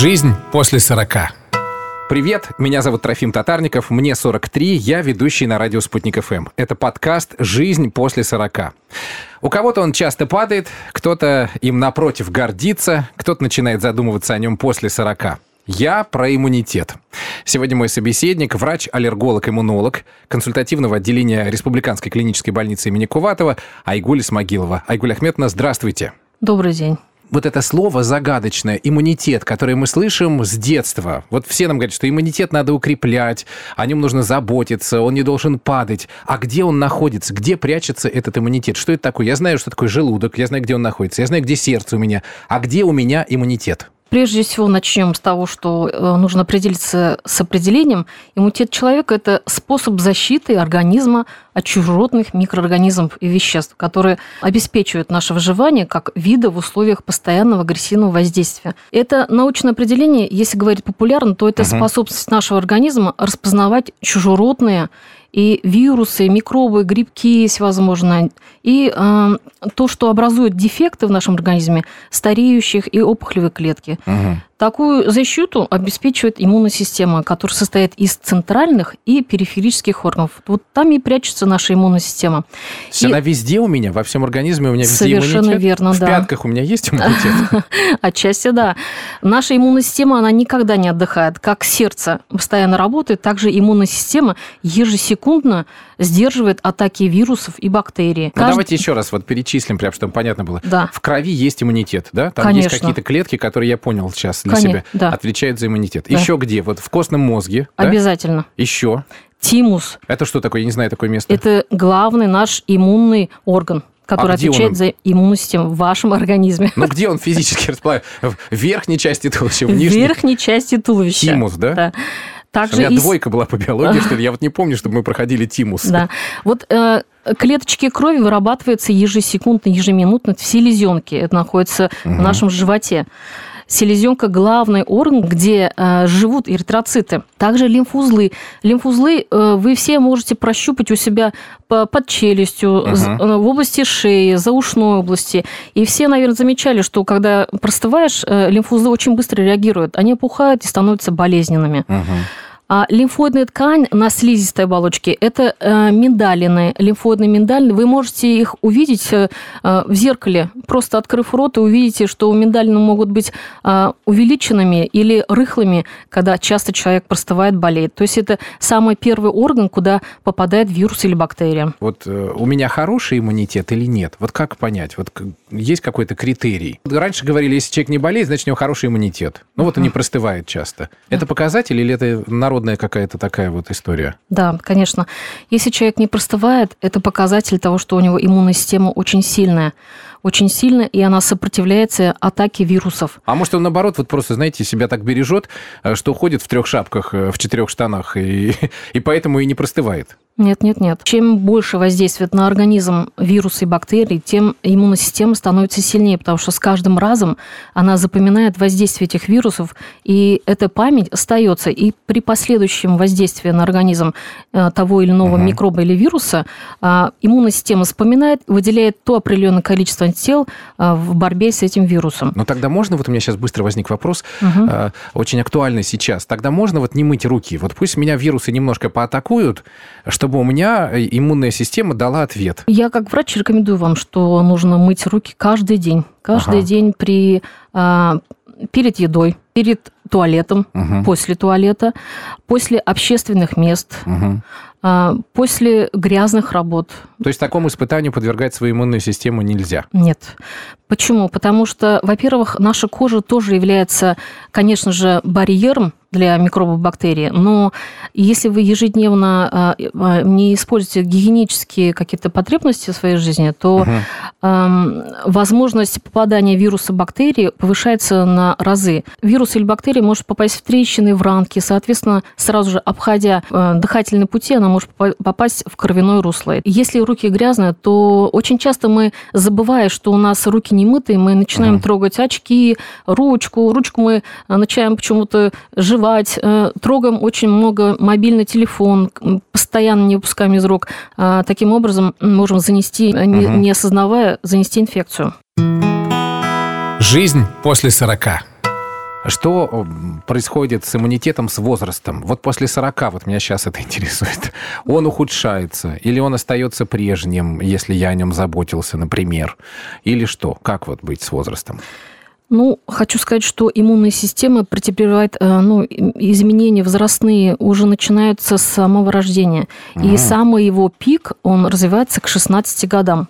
Жизнь после 40. Привет, меня зовут Трофим Татарников, мне 43, я ведущий на радио «Спутник ФМ». Это подкаст «Жизнь после 40». У кого-то он часто падает, кто-то им напротив гордится, кто-то начинает задумываться о нем после 40. Я про иммунитет. Сегодня мой собеседник, врач-аллерголог-иммунолог консультативного отделения Республиканской клинической больницы имени Куватова Айгуль Смогилова. Айгуль Ахметовна, здравствуйте. Добрый день вот это слово загадочное, иммунитет, которое мы слышим с детства. Вот все нам говорят, что иммунитет надо укреплять, о нем нужно заботиться, он не должен падать. А где он находится? Где прячется этот иммунитет? Что это такое? Я знаю, что такое желудок, я знаю, где он находится, я знаю, где сердце у меня. А где у меня иммунитет? Прежде всего начнем с того, что э, нужно определиться с определением. Иммунитет человека – это способ защиты организма от чужеродных микроорганизмов и веществ, которые обеспечивают наше выживание как вида в условиях постоянного агрессивного воздействия. Это научное определение, если говорить популярно, то это угу. способность нашего организма распознавать чужеродные и вирусы, микробы, грибки есть, возможно, и э, то, что образует дефекты в нашем организме, стареющих и опухолевые клетки. Угу. Такую защиту обеспечивает иммунная система, которая состоит из центральных и периферических органов. Вот там и прячется наша иммунная система. и... Она везде у меня, во всем организме у меня везде Совершенно иммунитет. верно, В да. пятках у меня есть иммунитет? Отчасти да. Наша иммунная система, она никогда не отдыхает. Как сердце постоянно работает, так же иммунная система ежесекундно сдерживает атаки вирусов и бактерий. Ну, Каждый... давайте еще раз вот перечислим, прям чтобы понятно было. Да. В крови есть иммунитет, да? Там Конечно. есть какие-то клетки, которые я понял сейчас для Конечно, себя, да. отвечают за иммунитет. Да. Еще где? Вот в костном мозге. да? Обязательно. Еще. Тимус Это что такое? Я не знаю такое место. – это главный наш иммунный орган который А отвечает он? за иммунную систему в вашем организме. Ну, где он физически располагается? В верхней части туловища, в В нижней? верхней части туловища. Тимус, да? Да. У Также меня и двойка была по биологии, что ли? Я вот не помню, чтобы мы проходили тимус. Да. Вот э, клеточки крови вырабатываются ежесекундно, ежеминутно в селезенке. Это находится в нашем животе. Селезенка – главный орган, где э, живут эритроциты. Также лимфузлы. Лимфузлы э, вы все можете прощупать у себя по- под челюстью, э, в области шеи, за ушной области. И все, наверное, замечали, что когда простываешь, лимфузлы очень быстро реагируют. Они опухают и становятся болезненными. Мгм. А лимфоидная ткань на слизистой оболочке – это э, миндалины, лимфоидные миндалины. Вы можете их увидеть э, э, в зеркале, просто открыв рот, и увидите, что миндалины могут быть э, увеличенными или рыхлыми, когда часто человек простывает, болеет. То есть это самый первый орган, куда попадает вирус или бактерия. Вот э, у меня хороший иммунитет или нет? Вот как понять? Вот есть какой-то критерий? Раньше говорили, если человек не болеет, значит, у него хороший иммунитет. Ну вот он не простывает часто. Это показатель или это народная какая-то такая вот история? Да, конечно. Если человек не простывает, это показатель того, что у него иммунная система очень сильная. Очень сильная, и она сопротивляется атаке вирусов. А может, он наоборот, вот просто, знаете, себя так бережет, э, что ходит в трех шапках, э, в четырех штанах, и, и поэтому и не простывает. Нет, нет, нет. Чем больше воздействует на организм вирусы и бактерии, тем иммунная система становится сильнее, потому что с каждым разом она запоминает воздействие этих вирусов, и эта память остается. И при последующем воздействии на организм э, того или иного Мгм. микроба или вируса а, иммунная система вспоминает, выделяет то определенное количество антител а, в борьбе с этим вирусом. Но тогда можно, вот у меня сейчас быстро возник вопрос, э, очень актуальный сейчас, тогда можно вот не мыть руки? Вот пусть меня вирусы немножко поатакуют, чтобы у меня э, иммунная система дала ответ. Я как врач рекомендую вам, что нужно мыть руки каждый день. Каждый Ага. день при, а, перед едой, перед туалетом, Мгм. после туалета, после общественных мест, а, после грязных работ. То есть такому испытанию подвергать свою иммунную систему нельзя. Нет. Почему? Потому что, во-первых, наша кожа тоже является, конечно же, барьером для микробов бактерий, но если вы ежедневно а, а, не используете гигиенические какие-то потребности в своей жизни, то ам, возможность попадания вируса бактерий повышается на разы. Вирус или бактерия может попасть в трещины, в ранки, соответственно, сразу же обходя э, дыхательные пути, она может попа- попасть в кровяное русло. Если руки грязные, то очень часто мы, забывая, что у нас руки не мытые, мы начинаем Мгм. трогать очки, ручку. Ручку мы э, начинаем почему-то жевать, э, трогаем очень много мобильный телефон, постоянно не выпускаем из рук. А, Таким образом, можем занести, э, не, не осознавая, занести инфекцию. Жизнь после 40. Что происходит с иммунитетом с возрастом? Вот после 40, вот меня сейчас это интересует. Он ухудшается или он остается прежним, если я о нем заботился, например? Или что? Как вот быть с возрастом? Ну, хочу сказать, что иммунная система претерпевает э, ну, изменения возрастные уже начинаются с самого рождения. Угу. И самый его пик, он развивается к 16 годам.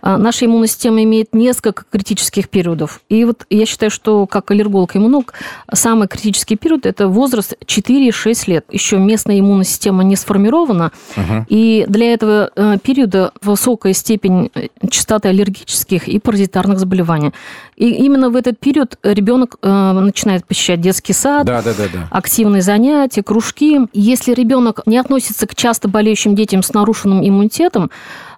А, наша иммунная система имеет несколько критических периодов. И вот я считаю, что как аллерголог иммунолог, самый критический период – это возраст 4-6 лет. Еще местная иммунная система не сформирована, угу. и для этого э, периода высокая степень э, частоты аллергических и паразитарных заболеваний. И именно в этот период ребенок э, начинает посещать детский сад, да, да, да, да. активные занятия, кружки. Если ребенок не относится к часто болеющим детям с нарушенным иммунитетом,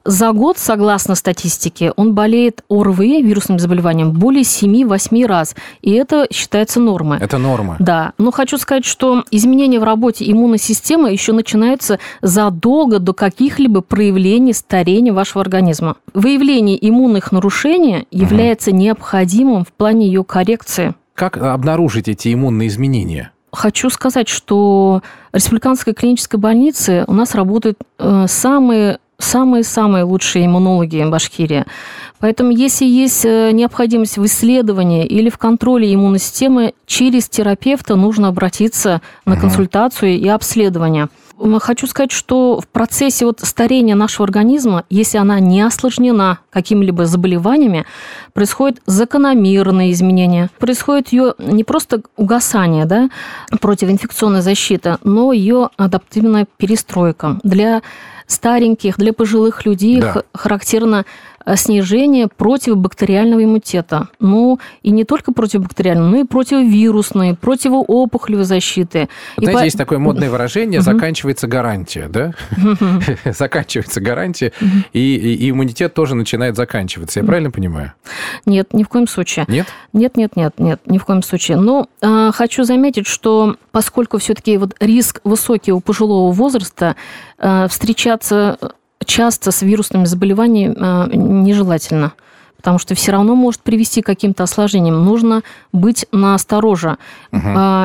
за год, согласно статистике, он болеет ОРВИ, вирусным заболеванием, более 7-8 раз. И это считается нормой. Это норма. Да. Но хочу сказать, что изменения в работе иммунной системы еще начинаются задолго до каких-либо проявлений старения вашего организма. Выявление иммунных нарушений является угу. необходимым в плане ее коррекции. Как обнаружить эти иммунные изменения? Хочу сказать, что в Республиканской клинической больнице у нас работают э, самые самые-самые лучшие иммунологи Башкирии. Поэтому если есть э, необходимость в исследовании или в контроле иммунной системы, через терапевта нужно обратиться на консультацию и обследование. Хочу сказать, что в процессе вот старения нашего организма, если она не осложнена какими-либо заболеваниями, происходит закономерное изменение. Происходит ее не просто угасание, да, противоинфекционная защита, но ее адаптивная перестройка. Для стареньких, для пожилых людей да. характерно э, снижение противобактериального иммунитета. Ну, и не только противобактериального, но и противовирусной, противоопухолевой защиты. Знаете, по... есть такое модное выражение «заканчивается гарантия», да? Заканчивается гарантия, и иммунитет тоже начинает заканчиваться. Я правильно понимаю? Нет, ни в коем случае. Нет? Нет, нет, нет, нет, ни в коем случае. Но э, хочу заметить, что поскольку все-таки вот риск высокий у пожилого возраста, э, встречаться часто с вирусными заболеваниями э, нежелательно потому что все равно может привести к каким-то осложнениям. Нужно быть настороже. Угу.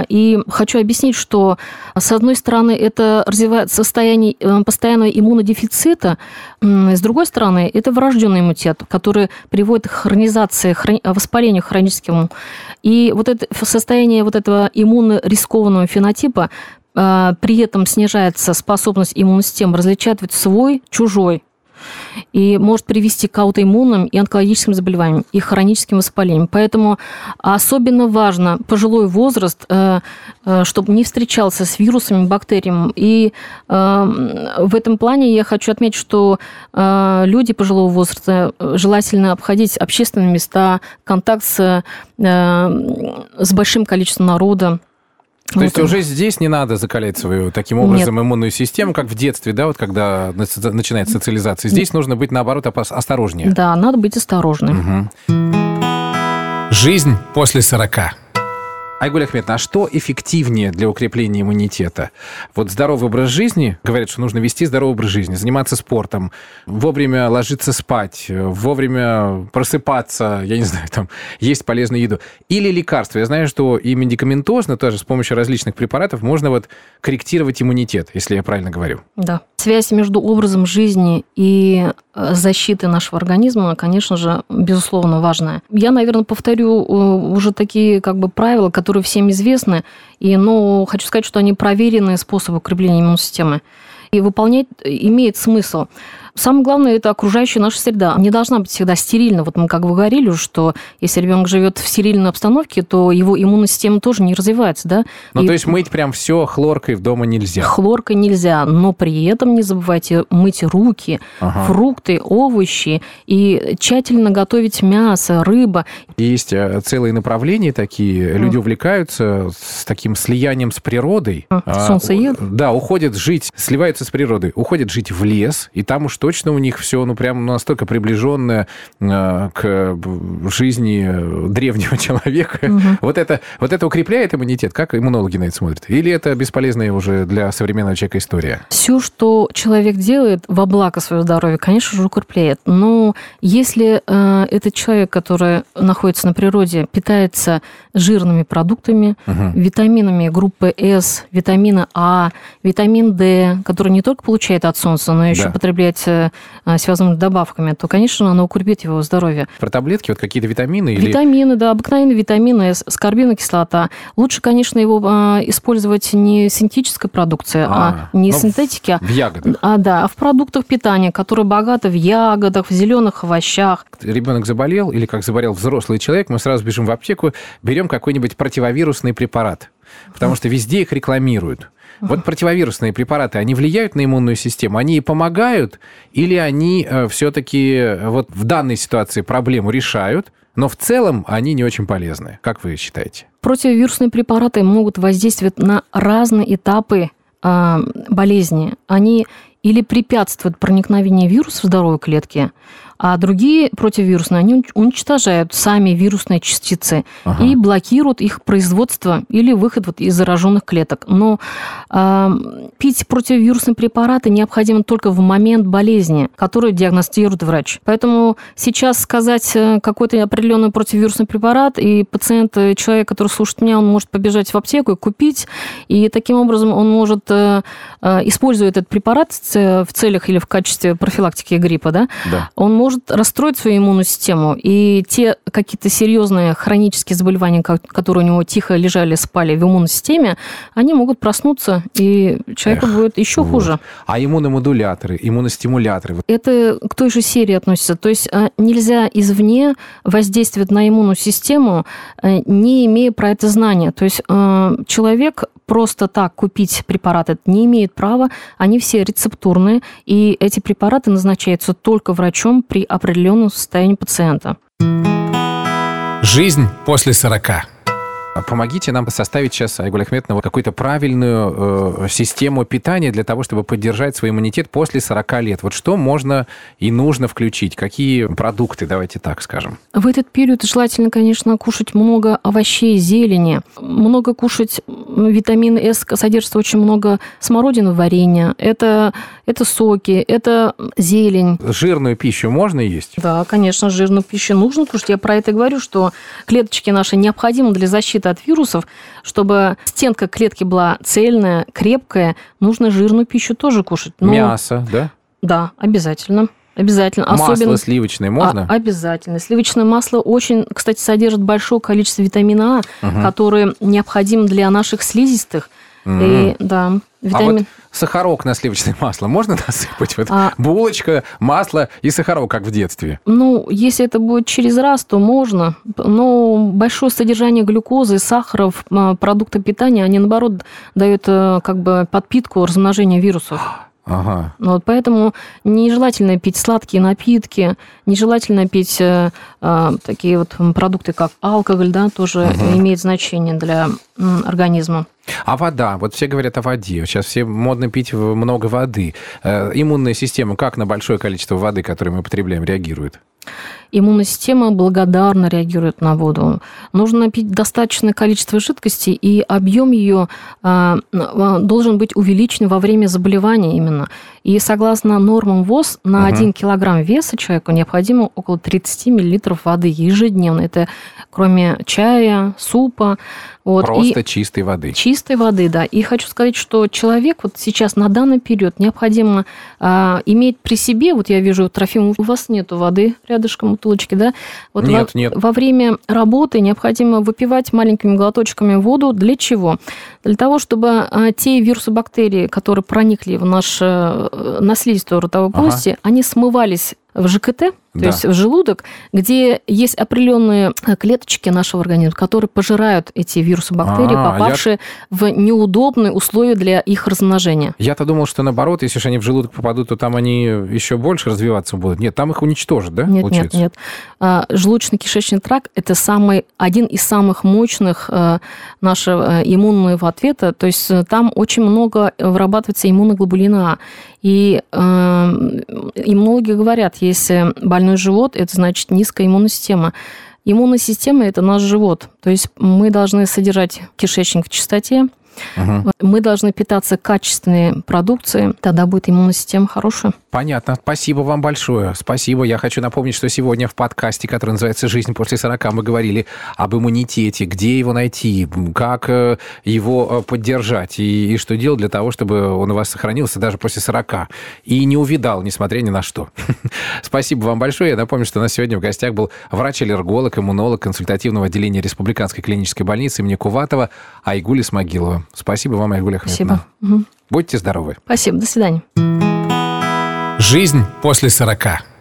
И хочу объяснить, что, с одной стороны, это развивает состояние э, постоянного иммунодефицита, с другой стороны, это врожденный иммунитет, который приводит к хронизации, хрон... воспалению хроническому. И вот это состояние вот этого иммунорискованного фенотипа а, при этом снижается способность иммунной системы различать свой, чужой и может привести к аутоиммунным и онкологическим заболеваниям, и хроническим воспалениям. Поэтому особенно важно пожилой возраст, э, э, чтобы не встречался с вирусами, бактериями. И э, в этом плане я хочу отметить, что люди пожилого возраста желательно обходить общественные места, контакт с, с большим количеством народа, то есть уже здесь не надо закалять свою таким образом Нет. иммунную систему, как в детстве, да, вот когда начинается социализация. Здесь нужно быть, наоборот, осторожнее. Да, надо быть осторожным. Угу. Жизнь после 40. Айгуль Ахметовна, а что эффективнее для укрепления иммунитета? Вот здоровый образ жизни, говорят, что нужно вести здоровый образ жизни, заниматься спортом, вовремя ложиться спать, вовремя просыпаться, я не знаю, там, есть полезную еду. Или лекарства. Я знаю, что и медикаментозно тоже с помощью различных препаратов можно вот корректировать иммунитет, если я правильно говорю. Да. Связь между образом жизни и э, защитой нашего организма, конечно же, безусловно, важная. Я, наверное, повторю э, уже такие как бы правила, которые которые всем известны, и, но хочу сказать, что они проверенные способы укрепления иммунной системы. И выполнять имеет смысл. Самое главное – это окружающая наша среда. Не должна быть всегда стерильна. Вот мы как бы говорили, что если ребенок живет в стерильной обстановке, то его иммунная система тоже не развивается, да? Ну, и... то есть мыть прям все хлоркой в дома нельзя? Хлоркой нельзя, но при этом не забывайте мыть руки, ага. фрукты, овощи и тщательно готовить мясо, рыба. Есть э, целые направления такие. Люди увлекаются с таким слиянием с природой. А, солнцеед? Да, уходят жить, сливаются с природой, уходят жить в лес, и там уж точно у них все, ну, прям настолько приближенное э, к жизни древнего человека. Угу. Вот, это, вот это укрепляет иммунитет? Как иммунологи на это смотрят? Или это бесполезная уже для современного человека история? Все, что человек делает во благо своего здоровья, конечно же, укрепляет. Но если э, этот человек, который находится на природе, питается жирными продуктами, угу. витаминами группы С, витамина А, витамин D, который не только получает от солнца, но еще да. потребляет э, связанными добавками, то, конечно, оно укрепит его здоровье. Про таблетки, вот какие-то витамины? Или... Витамины, да, обыкновенные витамины, скорбиновая кислота. Лучше, конечно, его а, использовать не синтетической продукции, а, а не ну, синтетики. В ягодах. А, да, а в продуктах питания, которые богаты в ягодах, в зеленых овощах. Ребенок заболел или как заболел взрослый человек, мы сразу бежим в аптеку, берем какой-нибудь противовирусный препарат, потому что везде их рекламируют. Вот противовирусные препараты, они влияют на иммунную систему? Они помогают или они э, все-таки э, вот в данной ситуации проблему решают, но в целом они не очень полезны? Как вы считаете? Противовирусные препараты могут воздействовать на разные этапы э, болезни. Они или препятствуют проникновению вируса в здоровые клетки, а другие противовирусные, они уничтожают сами вирусные частицы ага. и блокируют их производство или выход вот из зараженных клеток. Но э, пить противовирусные препараты необходимо только в момент болезни, которую диагностирует врач. Поэтому сейчас сказать э, какой-то определенный противовирусный препарат, и пациент, э, человек, который слушает меня, он может побежать в аптеку и купить, и таким образом он может, э, используя этот препарат в целях или в качестве профилактики гриппа, да, да. он может может расстроить свою иммунную систему, и те какие-то серьезные хронические заболевания, которые у него тихо лежали, спали в иммунной системе, они могут проснуться, и человеку Эх, будет еще вот. хуже. А иммуномодуляторы, иммуностимуляторы? Это к той же серии относится. То есть а, нельзя извне воздействовать на иммунную систему, э, не имея про это знания. То есть э, человек просто так купить препараты не имеет права, они все рецептурные, и эти препараты назначаются только врачом при определенном состоянии пациента. Жизнь после 40. Помогите нам составить сейчас, Айгуль Ахметовна, какую-то правильную э, систему питания для того, чтобы поддержать свой иммунитет после 40 лет. Вот что можно и нужно включить? Какие продукты, давайте так скажем? В этот период желательно, конечно, кушать много овощей, зелени, много кушать витамин С, содержится очень много смородины варенья, это, это соки, это зелень. Жирную пищу можно есть? Да, конечно, жирную пищу нужно кушать. Я про это говорю, что клеточки наши необходимы для защиты защиты от вирусов, чтобы стенка клетки была цельная, крепкая, нужно жирную пищу тоже кушать. Но... Мясо, да? Да, обязательно. Обязательно. Масло Особенно... сливочное можно? А, обязательно. Сливочное масло очень, кстати, содержит большое количество витамина А, угу. которые необходимы для наших слизистых. Угу. И, да, витамин... А вот сахарок на сливочное масло можно насыпать? Вот а... Булочка, масло и сахарок, как в детстве. Ну, если это будет через раз, то можно. Но большое содержание глюкозы, сахара в а, продуктах питания, они, наоборот, дают э, как бы подпитку размножения вирусов. Ага. Вот поэтому нежелательно пить сладкие напитки, нежелательно пить э, э, такие вот продукты, как алкоголь, да, тоже угу. имеет значение для э, организма. А вода? Вот все говорят о воде. Сейчас все модно пить много воды. Э, иммунная система как на большое количество воды, которую мы потребляем, реагирует? иммунная система благодарно реагирует на воду. Нужно пить достаточное количество жидкости, и объем ее а, а, должен быть увеличен во время заболевания именно. И согласно нормам ВОЗ, на угу. 1 килограмм веса человеку необходимо около 30 миллилитров воды ежедневно. Это кроме чая, супа. Вот. Просто и чистой воды. Чистой воды, да. И хочу сказать, что человек вот сейчас на данный период необходимо а, иметь при себе, вот я вижу, Трофим, у вас нету воды рядышком бутылочки, да? Вот нет, во, нет. Во время работы необходимо выпивать маленькими глоточками воду. Для чего? Для того, чтобы а, те вирусы, бактерии, которые проникли в наш Э, наследство ротовой полости, ага. они смывались в ЖКТ, То да. есть в желудок, где есть определенные клеточки нашего организма, которые пожирают эти вирусы, бактерии, А-а-а, попавшие я... в неудобные условия для их размножения. Я-то думал, что наоборот, если же они в желудок попадут, то там они еще больше развиваться будут. Нет, там их уничтожат, да? Нет, получается? нет, нет. А, желудочно-кишечный тракт – это самый, один из самых мощных э, нашего э, иммунного ответа. То есть э, там очень много вырабатывается иммуноглобулина А. И иммунологи говорят, если больной живот, это значит низкая иммунная система. Иммунная система – это наш живот. То есть мы должны содержать кишечник в чистоте, Угу. Мы должны питаться качественной продукцией, тогда будет иммунная система хорошая. Понятно. Спасибо вам большое. Спасибо. Я хочу напомнить, что сегодня в подкасте, который называется «Жизнь после 40», мы говорили об иммунитете, где его найти, как э, его э, поддержать и, и что делать для того, чтобы он у вас сохранился даже после 40 и не увидал, несмотря ни на что. Спасибо вам большое. Я напомню, что у нас сегодня в гостях был врач-аллерголог, иммунолог консультативного отделения Республиканской клинической больницы имени Куватова Айгули Смогилова. Спасибо вам, Айгуль Спасибо. Угу. Будьте здоровы. Спасибо. До свидания. Жизнь после 40.